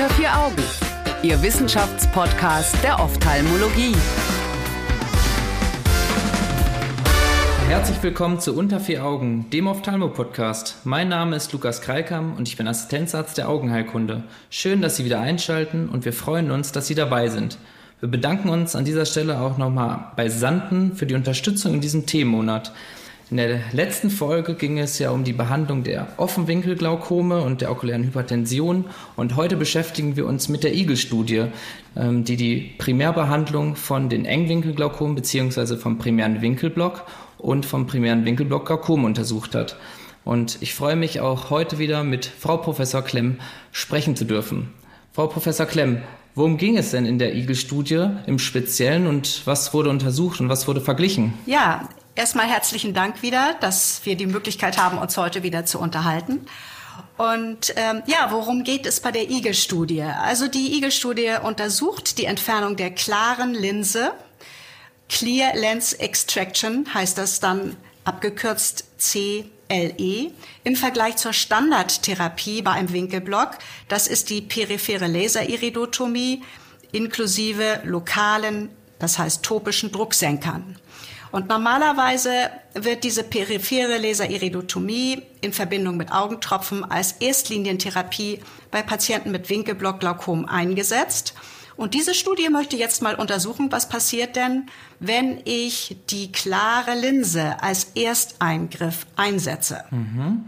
Unter vier Augen, Ihr Wissenschaftspodcast der Ophthalmologie. Herzlich willkommen zu Unter vier Augen, dem Ophthalmo-Podcast. Mein Name ist Lukas Kreikam und ich bin Assistenzarzt der Augenheilkunde. Schön, dass Sie wieder einschalten und wir freuen uns, dass Sie dabei sind. Wir bedanken uns an dieser Stelle auch nochmal bei Santen für die Unterstützung in diesem Themenmonat. In der letzten Folge ging es ja um die Behandlung der Offenwinkelglaukome und der okulären Hypertension und heute beschäftigen wir uns mit der Eagle-Studie, ähm, die die Primärbehandlung von den Engwinkelglaukomen bzw. vom primären Winkelblock und vom primären Winkelblock Glaukom untersucht hat. Und ich freue mich auch heute wieder mit Frau Professor Klemm sprechen zu dürfen. Frau Professor Klemm, worum ging es denn in der Eagle-Studie im Speziellen und was wurde untersucht und was wurde verglichen? Ja, Erstmal herzlichen Dank wieder, dass wir die Möglichkeit haben, uns heute wieder zu unterhalten. Und ähm, ja, worum geht es bei der Eagle-Studie? Also die Eagle-Studie untersucht die Entfernung der klaren Linse. Clear Lens Extraction heißt das dann abgekürzt CLE im Vergleich zur Standardtherapie bei einem Winkelblock. Das ist die periphere Laseriridotomie inklusive lokalen, das heißt topischen Drucksenkern. Und normalerweise wird diese periphere Laseriridotomie in Verbindung mit Augentropfen als Erstlinientherapie bei Patienten mit Winkelblockglaukom eingesetzt. Und diese Studie möchte jetzt mal untersuchen, was passiert denn, wenn ich die klare Linse als Ersteingriff einsetze. Mhm.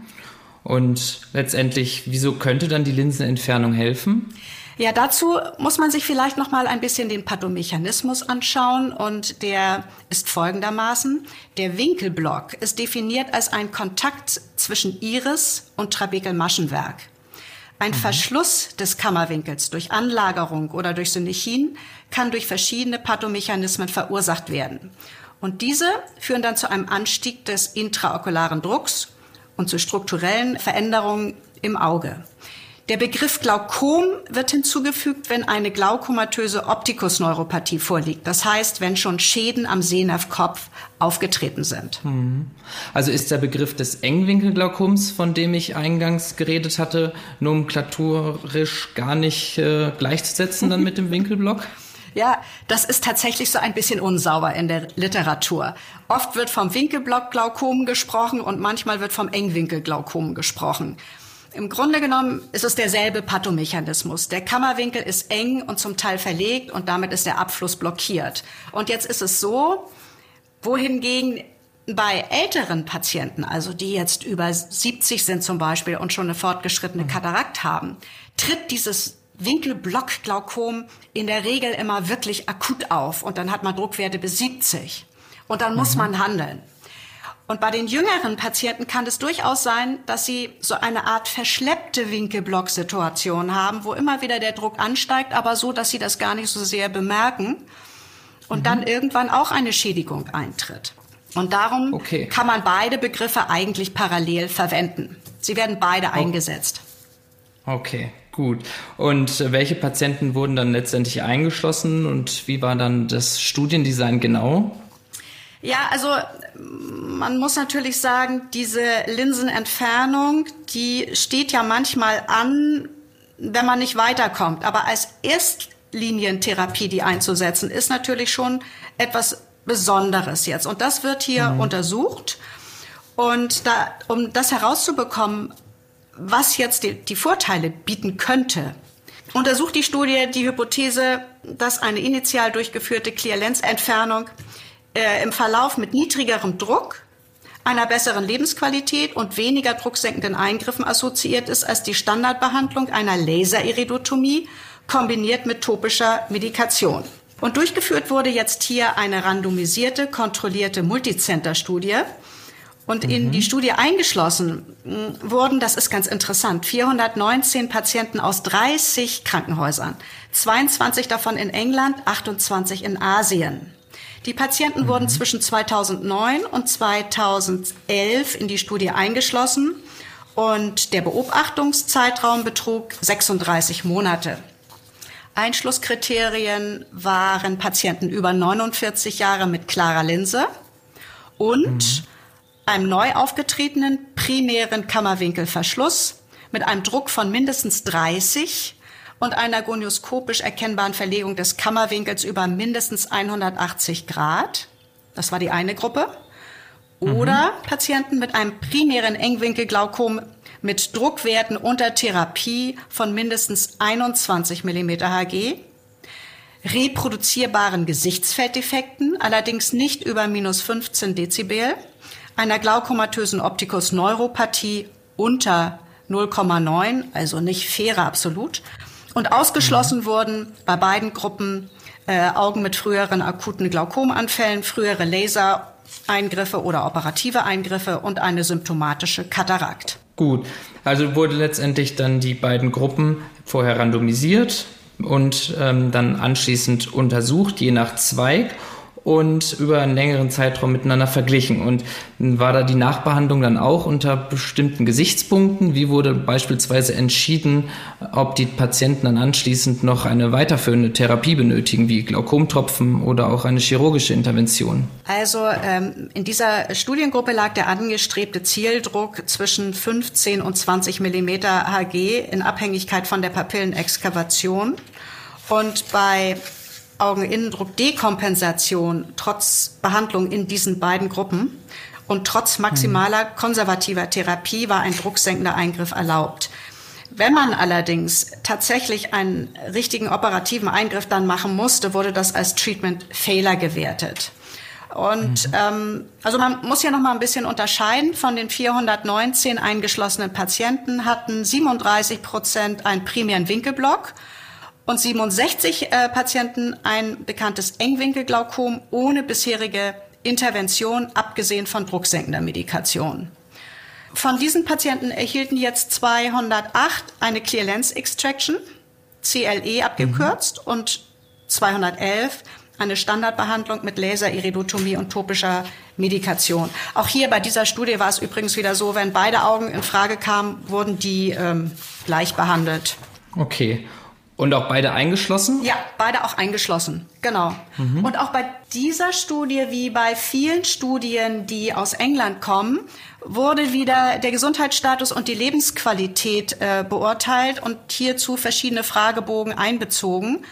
Und letztendlich, wieso könnte dann die Linsenentfernung helfen? Ja, dazu muss man sich vielleicht noch mal ein bisschen den Pathomechanismus anschauen und der ist folgendermaßen: Der Winkelblock ist definiert als ein Kontakt zwischen Iris und Trabekelmaschenwerk. Ein mhm. Verschluss des Kammerwinkels durch Anlagerung oder durch Syndechin kann durch verschiedene Pathomechanismen verursacht werden. Und diese führen dann zu einem Anstieg des intraokularen Drucks und zu strukturellen Veränderungen im Auge. Der Begriff Glaukom wird hinzugefügt, wenn eine glaukomatöse Optikusneuropathie vorliegt. Das heißt, wenn schon Schäden am Sehnervkopf aufgetreten sind. Mhm. Also ist der Begriff des Engwinkelglaukoms, von dem ich eingangs geredet hatte, nomenklatorisch gar nicht äh, gleichzusetzen dann mit dem Winkelblock? Ja, das ist tatsächlich so ein bisschen unsauber in der Literatur. Oft wird vom Winkelblockglaukom gesprochen und manchmal wird vom Engwinkelglaukom gesprochen. Im Grunde genommen ist es derselbe Pathomechanismus. Der Kammerwinkel ist eng und zum Teil verlegt und damit ist der Abfluss blockiert. Und jetzt ist es so, wohingegen bei älteren Patienten, also die jetzt über 70 sind zum Beispiel und schon eine fortgeschrittene Katarakt haben, tritt dieses Winkelblockglaukom in der Regel immer wirklich akut auf und dann hat man Druckwerte bis 70 und dann muss mhm. man handeln. Und bei den jüngeren Patienten kann es durchaus sein, dass sie so eine Art verschleppte Winkelblock-Situation haben, wo immer wieder der Druck ansteigt, aber so, dass sie das gar nicht so sehr bemerken und mhm. dann irgendwann auch eine Schädigung eintritt. Und darum okay. kann man beide Begriffe eigentlich parallel verwenden. Sie werden beide okay. eingesetzt. Okay, gut. Und welche Patienten wurden dann letztendlich eingeschlossen und wie war dann das Studiendesign genau? Ja, also man muss natürlich sagen, diese Linsenentfernung, die steht ja manchmal an, wenn man nicht weiterkommt. Aber als Erstlinientherapie die einzusetzen, ist natürlich schon etwas Besonderes jetzt. Und das wird hier mhm. untersucht. Und da, um das herauszubekommen, was jetzt die, die Vorteile bieten könnte, untersucht die Studie die Hypothese, dass eine initial durchgeführte Clear-Lens-Entfernung äh, im Verlauf mit niedrigerem Druck, einer besseren Lebensqualität und weniger drucksenkenden Eingriffen assoziiert ist als die Standardbehandlung einer Laseriridotomie kombiniert mit topischer Medikation. Und durchgeführt wurde jetzt hier eine randomisierte, kontrollierte Multicenter-Studie. Und in mhm. die Studie eingeschlossen hm, wurden, das ist ganz interessant, 419 Patienten aus 30 Krankenhäusern, 22 davon in England, 28 in Asien. Die Patienten mhm. wurden zwischen 2009 und 2011 in die Studie eingeschlossen und der Beobachtungszeitraum betrug 36 Monate. Einschlusskriterien waren Patienten über 49 Jahre mit klarer Linse und mhm. einem neu aufgetretenen primären Kammerwinkelverschluss mit einem Druck von mindestens 30 und einer gonioskopisch erkennbaren Verlegung des Kammerwinkels über mindestens 180 Grad. Das war die eine Gruppe. Oder mhm. Patienten mit einem primären Engwinkelglaukom mit Druckwerten unter Therapie von mindestens 21 mm Hg, reproduzierbaren Gesichtsfelddefekten, allerdings nicht über minus 15 Dezibel, einer glaukomatösen Optikus-Neuropathie unter 0,9, also nicht faire absolut. Und ausgeschlossen wurden bei beiden Gruppen äh, Augen mit früheren akuten Glaukomanfällen, frühere Lasereingriffe oder operative Eingriffe und eine symptomatische Katarakt. Gut, also wurde letztendlich dann die beiden Gruppen vorher randomisiert und ähm, dann anschließend untersucht, je nach Zweig und über einen längeren Zeitraum miteinander verglichen. Und war da die Nachbehandlung dann auch unter bestimmten Gesichtspunkten? Wie wurde beispielsweise entschieden, ob die Patienten dann anschließend noch eine weiterführende Therapie benötigen, wie Glaukomtropfen oder auch eine chirurgische Intervention? Also ähm, in dieser Studiengruppe lag der angestrebte Zieldruck zwischen 15 und 20 Millimeter Hg in Abhängigkeit von der Papillenexkavation. Und bei Augeninnendruckdekompensation trotz Behandlung in diesen beiden Gruppen und trotz maximaler konservativer Therapie war ein drucksenkender Eingriff erlaubt. Wenn man allerdings tatsächlich einen richtigen operativen Eingriff dann machen musste, wurde das als Treatment Failure gewertet. Und mhm. ähm, also man muss ja noch mal ein bisschen unterscheiden. Von den 419 eingeschlossenen Patienten hatten 37 Prozent einen primären Winkelblock und 67 äh, Patienten ein bekanntes Engwinkelglaukom ohne bisherige Intervention, abgesehen von drucksenkender Medikation. Von diesen Patienten erhielten jetzt 208 eine Clear Lens Extraction, CLE abgekürzt, mhm. und 211 eine Standardbehandlung mit Laseriridotomie und topischer Medikation. Auch hier bei dieser Studie war es übrigens wieder so, wenn beide Augen in Frage kamen, wurden die ähm, gleich behandelt. Okay. Und auch beide eingeschlossen? Ja, beide auch eingeschlossen, genau. Mhm. Und auch bei dieser Studie, wie bei vielen Studien, die aus England kommen, wurde wieder der Gesundheitsstatus und die Lebensqualität äh, beurteilt und hierzu verschiedene Fragebogen einbezogen.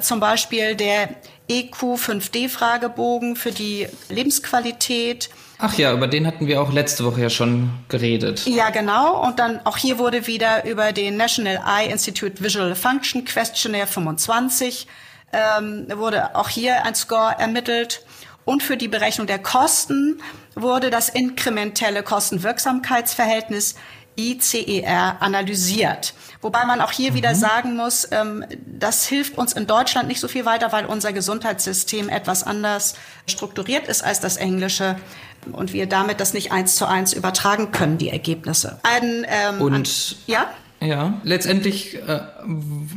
Zum Beispiel der EQ5D-Fragebogen für die Lebensqualität, Ach ja, über den hatten wir auch letzte Woche ja schon geredet. Ja, genau. Und dann auch hier wurde wieder über den National Eye Institute Visual Function Questionnaire 25 ähm, wurde auch hier ein Score ermittelt. Und für die Berechnung der Kosten wurde das inkrementelle Kostenwirksamkeitsverhältnis ICER analysiert. Wobei man auch hier mhm. wieder sagen muss, ähm, das hilft uns in Deutschland nicht so viel weiter, weil unser Gesundheitssystem etwas anders strukturiert ist als das englische und wir damit das nicht eins zu eins übertragen können, die Ergebnisse. Ein, ähm, und an, ja? Ja, letztendlich, äh,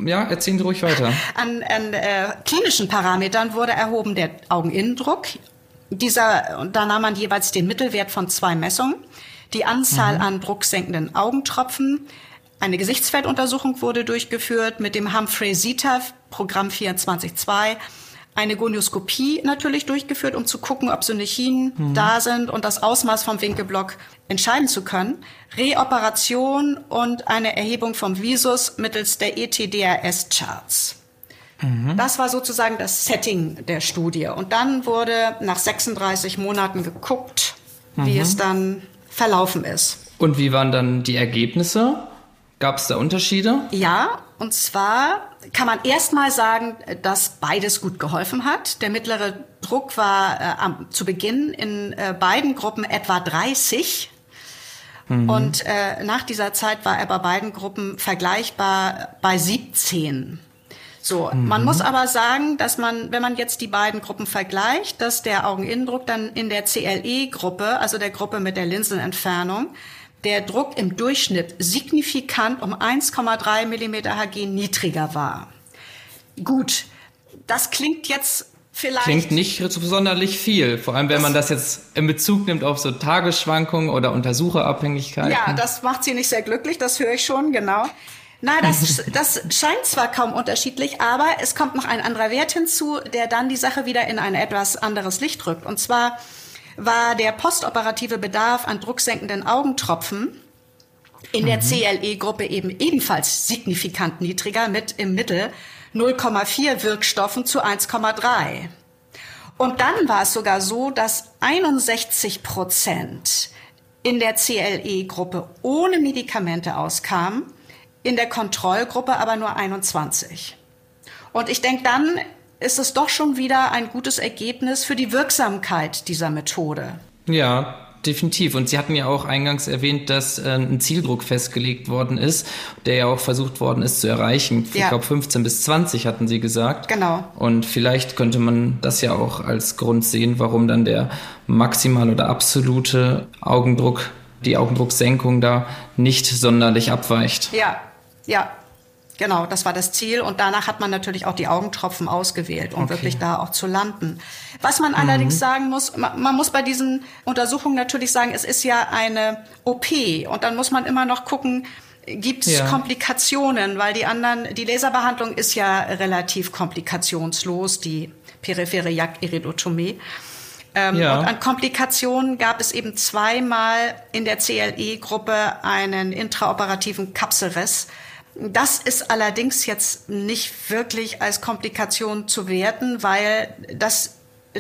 ja, erzählen Sie ruhig weiter. An, an äh, klinischen Parametern wurde erhoben der Augeninnendruck. Dieser, und da nahm man jeweils den Mittelwert von zwei Messungen, die Anzahl mhm. an drucksenkenden Augentropfen, eine Gesichtsfelduntersuchung wurde durchgeführt mit dem Humphrey-Sita Programm 24.2 eine Gonioskopie natürlich durchgeführt, um zu gucken, ob Synechinen mhm. da sind und das Ausmaß vom Winkelblock entscheiden zu können. Reoperation und eine Erhebung vom Visus mittels der ETDRS-Charts. Mhm. Das war sozusagen das Setting der Studie. Und dann wurde nach 36 Monaten geguckt, mhm. wie es dann verlaufen ist. Und wie waren dann die Ergebnisse? Gab es da Unterschiede? Ja, und zwar kann man erstmal sagen, dass beides gut geholfen hat. Der mittlere Druck war äh, am, zu Beginn in äh, beiden Gruppen etwa 30. Mhm. Und äh, nach dieser Zeit war er bei beiden Gruppen vergleichbar bei 17. So, mhm. man muss aber sagen, dass man, wenn man jetzt die beiden Gruppen vergleicht, dass der Augeninnendruck dann in der CLE-Gruppe, also der Gruppe mit der Linsenentfernung, der Druck im Durchschnitt signifikant um 1,3 mm Hg niedriger war. Gut, das klingt jetzt vielleicht. Klingt nicht so sonderlich viel, vor allem wenn das, man das jetzt in Bezug nimmt auf so Tagesschwankungen oder Untersucherabhängigkeiten. Ja, das macht sie nicht sehr glücklich, das höre ich schon, genau. Na, das, das scheint zwar kaum unterschiedlich, aber es kommt noch ein anderer Wert hinzu, der dann die Sache wieder in ein etwas anderes Licht rückt. Und zwar war der postoperative Bedarf an drucksenkenden Augentropfen In der CLE-Gruppe eben ebenfalls signifikant niedriger mit im Mittel 0,4 Wirkstoffen zu 1,3. Und dann war es sogar so, dass 61 Prozent in der CLE-Gruppe ohne Medikamente auskamen, in der Kontrollgruppe aber nur 21. Und ich denke, dann ist es doch schon wieder ein gutes Ergebnis für die Wirksamkeit dieser Methode. Ja, definitiv. Und Sie hatten ja auch eingangs erwähnt, dass äh, ein Zieldruck festgelegt worden ist, der ja auch versucht worden ist zu erreichen. Ja. Ich glaube 15 bis 20 hatten Sie gesagt. Genau. Und vielleicht könnte man das ja auch als Grund sehen, warum dann der maximal oder absolute Augendruck, die Augendrucksenkung da nicht sonderlich abweicht. Ja, ja, Genau, das war das Ziel. Und danach hat man natürlich auch die Augentropfen ausgewählt, um okay. wirklich da auch zu landen. Was man mhm. allerdings sagen muss, man, man, muss bei diesen Untersuchungen natürlich sagen, es ist ja eine OP. Und dann muss man immer noch gucken, gibt es ja. Komplikationen, weil die anderen, die Laserbehandlung ist ja relativ komplikationslos, die periphere Iridotomie. Ähm, ja. Und an Komplikationen gab es eben zweimal in der CLE-Gruppe einen intraoperativen Kapselriss das ist allerdings jetzt nicht wirklich als Komplikation zu werten, weil das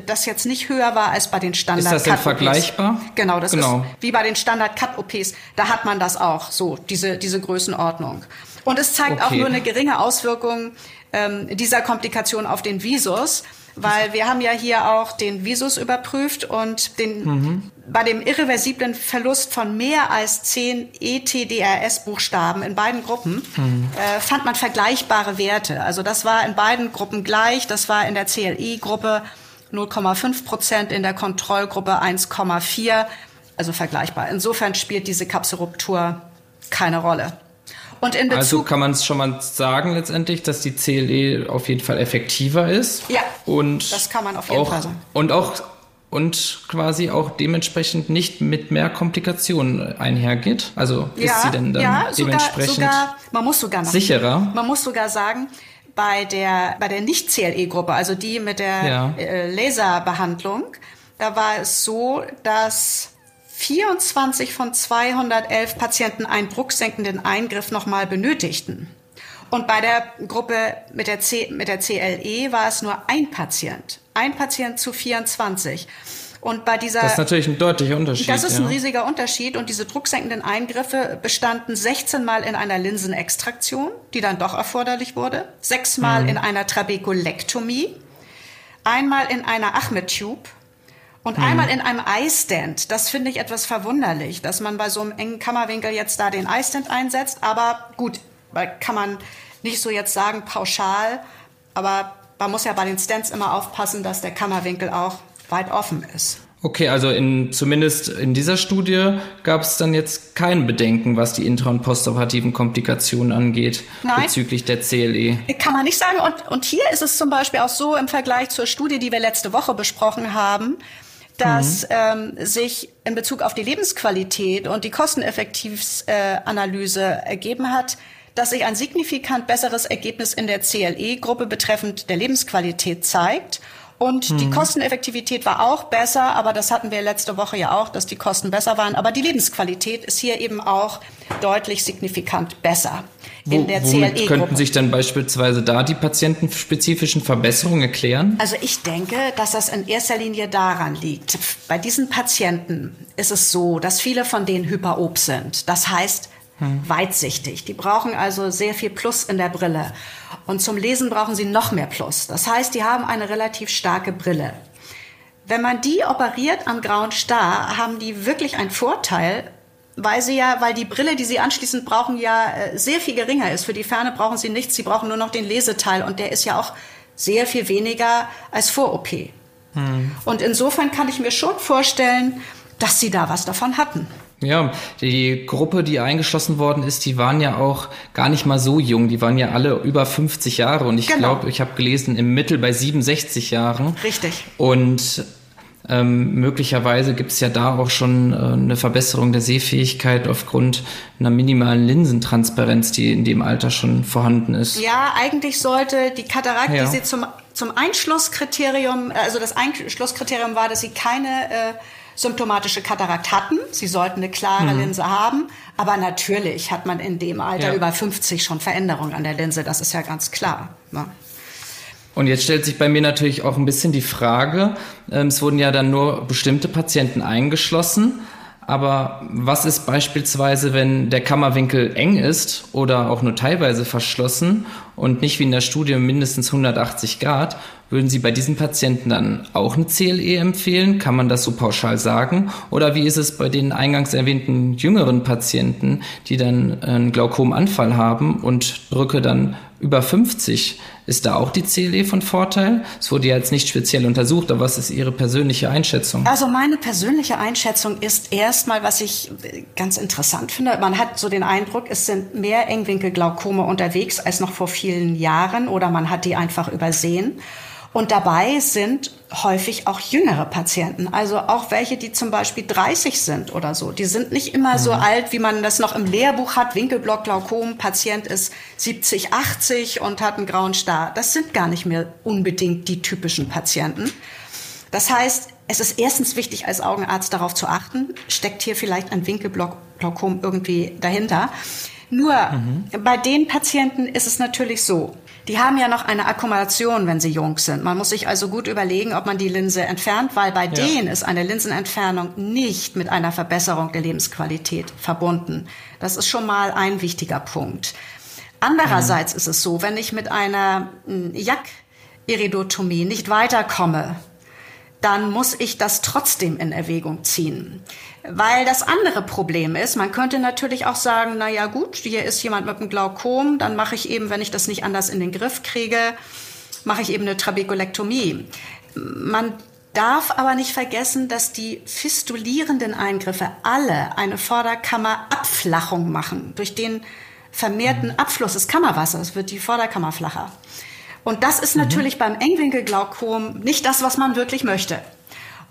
das jetzt nicht höher war als bei den Standard Ist das denn vergleichbar? Genau, das genau. ist wie bei den Standard Cut OPs. Da hat man das auch so diese diese Größenordnung. Und es zeigt okay. auch nur eine geringe Auswirkung ähm, dieser Komplikation auf den Visus weil wir haben ja hier auch den Visus überprüft und den, mhm. Bei dem irreversiblen Verlust von mehr als zehn ETDRS-Buchstaben in beiden Gruppen mhm. äh, fand man vergleichbare Werte. Also das war in beiden Gruppen gleich. Das war in der CLI-Gruppe 0,5 Prozent, in der Kontrollgruppe 1,4, also vergleichbar. Insofern spielt diese Kapselruptur keine Rolle. Und in Bezug also kann man es schon mal sagen letztendlich, dass die CLE auf jeden Fall effektiver ist. Ja. Und das kann man auf jeden auch, Fall sagen. Und auch und quasi auch dementsprechend nicht mit mehr Komplikationen einhergeht. Also ja, ist sie denn dann ja, dementsprechend sogar, sogar, man muss sogar noch, sicherer? Man muss sogar sagen, bei der bei der nicht CLE Gruppe, also die mit der ja. äh, Laserbehandlung, da war es so, dass 24 von 211 Patienten einen drucksenkenden Eingriff nochmal benötigten. Und bei der Gruppe mit der, C, mit der CLE war es nur ein Patient. Ein Patient zu 24. Und bei dieser. Das ist natürlich ein deutlicher Unterschied. Das ist ja. ein riesiger Unterschied. Und diese drucksenkenden Eingriffe bestanden 16 Mal in einer Linsenextraktion, die dann doch erforderlich wurde, sechsmal mhm. in einer Trabekulektomie, einmal in einer Achmed-Tube und hm. einmal in einem Eye-Stand, das finde ich etwas verwunderlich, dass man bei so einem engen Kammerwinkel jetzt da den Eye-Stand einsetzt. Aber gut, kann man nicht so jetzt sagen pauschal. Aber man muss ja bei den Stands immer aufpassen, dass der Kammerwinkel auch weit offen ist. Okay, also in, zumindest in dieser Studie gab es dann jetzt kein Bedenken, was die intra- und postoperativen Komplikationen angeht, Nein. bezüglich der CLE. Kann man nicht sagen. Und, und hier ist es zum Beispiel auch so im Vergleich zur Studie, die wir letzte Woche besprochen haben, dass mhm. ähm, sich in Bezug auf die Lebensqualität und die Kosteneffektivsanalyse äh, ergeben hat, dass sich ein signifikant besseres Ergebnis in der CLE-Gruppe betreffend der Lebensqualität zeigt. Und mhm. die Kosteneffektivität war auch besser, aber das hatten wir letzte Woche ja auch, dass die Kosten besser waren. Aber die Lebensqualität ist hier eben auch deutlich signifikant besser in der CLE-Gruppe. Könnten sich dann beispielsweise da die patientenspezifischen Verbesserungen erklären? Also ich denke, dass das in erster Linie daran liegt. Bei diesen Patienten ist es so, dass viele von denen hyperop sind. Das heißt, hm. weitsichtig. Die brauchen also sehr viel Plus in der Brille. Und zum Lesen brauchen sie noch mehr Plus. Das heißt, die haben eine relativ starke Brille. Wenn man die operiert am grauen Star, haben die wirklich einen Vorteil, weil sie ja, weil die Brille, die sie anschließend brauchen, ja äh, sehr viel geringer ist. Für die Ferne brauchen sie nichts, sie brauchen nur noch den Leseteil und der ist ja auch sehr viel weniger als vor OP. Hm. Und insofern kann ich mir schon vorstellen, dass sie da was davon hatten. Ja, die Gruppe, die eingeschlossen worden ist, die waren ja auch gar nicht mal so jung. Die waren ja alle über 50 Jahre und ich genau. glaube, ich habe gelesen, im Mittel bei 67 Jahren. Richtig. Und ähm, möglicherweise gibt es ja da auch schon äh, eine Verbesserung der Sehfähigkeit aufgrund einer minimalen Linsentransparenz, die in dem Alter schon vorhanden ist. Ja, eigentlich sollte die Katarakt, ja. die sie zum, zum Einschlusskriterium, also das Einschlusskriterium war, dass sie keine äh, symptomatische Katarakt hatten. Sie sollten eine klare mhm. Linse haben. Aber natürlich hat man in dem Alter ja. über 50 schon Veränderungen an der Linse, das ist ja ganz klar. Ne? Und jetzt stellt sich bei mir natürlich auch ein bisschen die Frage, ähm, es wurden ja dann nur bestimmte Patienten eingeschlossen. Aber was ist beispielsweise, wenn der Kammerwinkel eng ist oder auch nur teilweise verschlossen und nicht wie in der Studie mindestens 180 Grad? Würden Sie bei diesen Patienten dann auch eine CLE empfehlen? Kann man das so pauschal sagen? Oder wie ist es bei den eingangs erwähnten jüngeren Patienten, die dann einen Glaukomanfall haben und Brücke dann über 50? Ist da auch die CLE von Vorteil? Es wurde ja jetzt nicht speziell untersucht, aber was ist Ihre persönliche Einschätzung? Also meine persönliche Einschätzung ist erstmal, was ich ganz interessant finde. Man hat so den Eindruck, es sind mehr Engwinkelglaukome unterwegs als noch vor vielen Jahren oder man hat die einfach übersehen. Und dabei sind häufig auch jüngere Patienten, also auch welche, die zum Beispiel 30 sind oder so. Die sind nicht immer mhm. so alt, wie man das noch im Lehrbuch hat. Winkelblock-Glaukom, Patient ist 70, 80 und hat einen grauen Star. Das sind gar nicht mehr unbedingt die typischen Patienten. Das heißt, es ist erstens wichtig, als Augenarzt darauf zu achten, steckt hier vielleicht ein Winkelblock-Glaukom irgendwie dahinter. Nur mhm. bei den Patienten ist es natürlich so, die haben ja noch eine Akkumulation, wenn sie jung sind. Man muss sich also gut überlegen, ob man die Linse entfernt, weil bei ja. denen ist eine Linsenentfernung nicht mit einer Verbesserung der Lebensqualität verbunden. Das ist schon mal ein wichtiger Punkt. Andererseits mhm. ist es so, wenn ich mit einer hm, Jack-Iridotomie nicht weiterkomme, dann muss ich das trotzdem in Erwägung ziehen. Weil das andere Problem ist, man könnte natürlich auch sagen, na ja gut, hier ist jemand mit einem Glaukom, dann mache ich eben, wenn ich das nicht anders in den Griff kriege, mache ich eben eine Trabekulektomie. Man darf aber nicht vergessen, dass die fistulierenden Eingriffe alle eine Vorderkammerabflachung machen. Durch den vermehrten Abfluss des Kammerwassers wird die Vorderkammer flacher. Und das ist mhm. natürlich beim Engwinkelglaukom nicht das, was man wirklich möchte.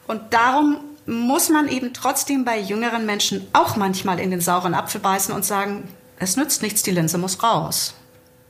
Und darum muss man eben trotzdem bei jüngeren Menschen auch manchmal in den sauren Apfel beißen und sagen, es nützt nichts, die Linse muss raus.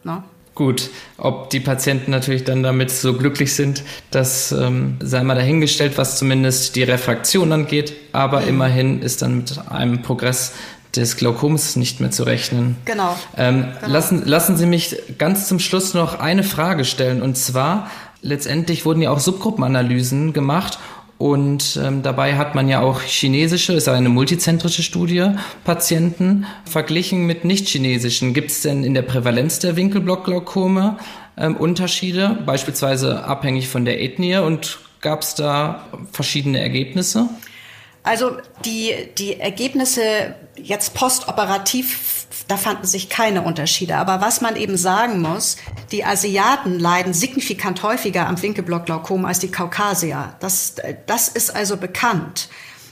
Ne? Gut, ob die Patienten natürlich dann damit so glücklich sind, das ähm, sei mal dahingestellt, was zumindest die Refraktion angeht. Aber mhm. immerhin ist dann mit einem Progress des Glaukoms nicht mehr zu rechnen. Genau. Ähm, genau. Lassen, lassen Sie mich ganz zum Schluss noch eine Frage stellen. Und zwar, letztendlich wurden ja auch Subgruppenanalysen gemacht. Und ähm, dabei hat man ja auch chinesische, ist eine multizentrische Studie, Patienten verglichen mit nicht-chinesischen. Gibt es denn in der Prävalenz der Winkelblockglaukome ähm, Unterschiede, beispielsweise abhängig von der Ethnie? Und gab es da verschiedene Ergebnisse? Also die, die Ergebnisse jetzt postoperativ, da fanden sich keine Unterschiede. Aber was man eben sagen muss, die Asiaten leiden signifikant häufiger am Winkelblockglaukom als die Kaukasier. Das, das ist also bekannt.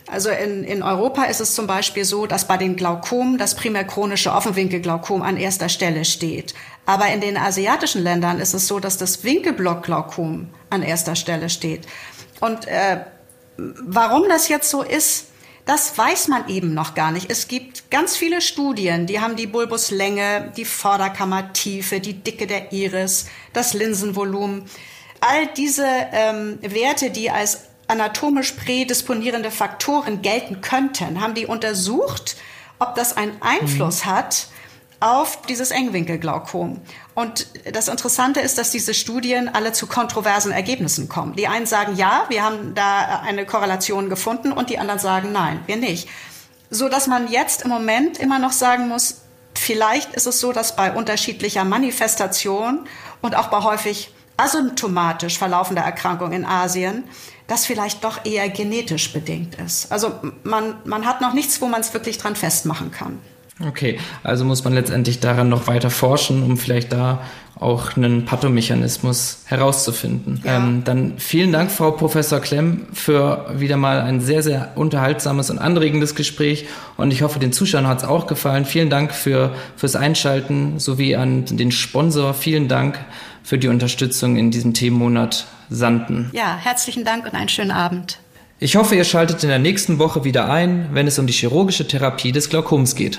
Also in, in Europa ist es zum Beispiel so, dass bei den Glaukom das primär chronische Offenwinkelglaukom an erster Stelle steht. Aber in den asiatischen Ländern ist es so, dass das Winkelblockglaukom an erster Stelle steht. Und äh, warum das jetzt so ist, das weiß man eben noch gar nicht. Es gibt ganz viele Studien, die haben die Bulbuslänge, die Vorderkammertiefe, die Dicke der Iris, das Linsenvolumen. All diese ähm, Werte, die als anatomisch prädisponierende Faktoren gelten könnten, haben die untersucht, ob das einen Einfluss mhm. hat auf dieses Engwinkelglaukom. Und das Interessante ist, dass diese Studien alle zu kontroversen Ergebnissen kommen. Die einen sagen, ja, wir haben da eine Korrelation gefunden und die anderen sagen, nein, wir nicht. So dass man jetzt im Moment immer noch sagen muss, vielleicht ist es so, dass bei unterschiedlicher Manifestation und auch bei häufig asymptomatisch verlaufender Erkrankung in Asien, das vielleicht doch eher genetisch bedingt ist. Also man, man hat noch nichts, wo man es wirklich dran festmachen kann. Okay, also muss man letztendlich daran noch weiter forschen, um vielleicht da auch einen Pathomechanismus herauszufinden. Ja. Ähm, dann vielen Dank, Frau Professor Klemm, für wieder mal ein sehr, sehr unterhaltsames und anregendes Gespräch. Und ich hoffe, den Zuschauern hat es auch gefallen. Vielen Dank für, fürs Einschalten sowie an den Sponsor. Vielen Dank für die Unterstützung in diesem Themenmonat Sanden. Ja, herzlichen Dank und einen schönen Abend. Ich hoffe, ihr schaltet in der nächsten Woche wieder ein, wenn es um die chirurgische Therapie des Glaukoms geht.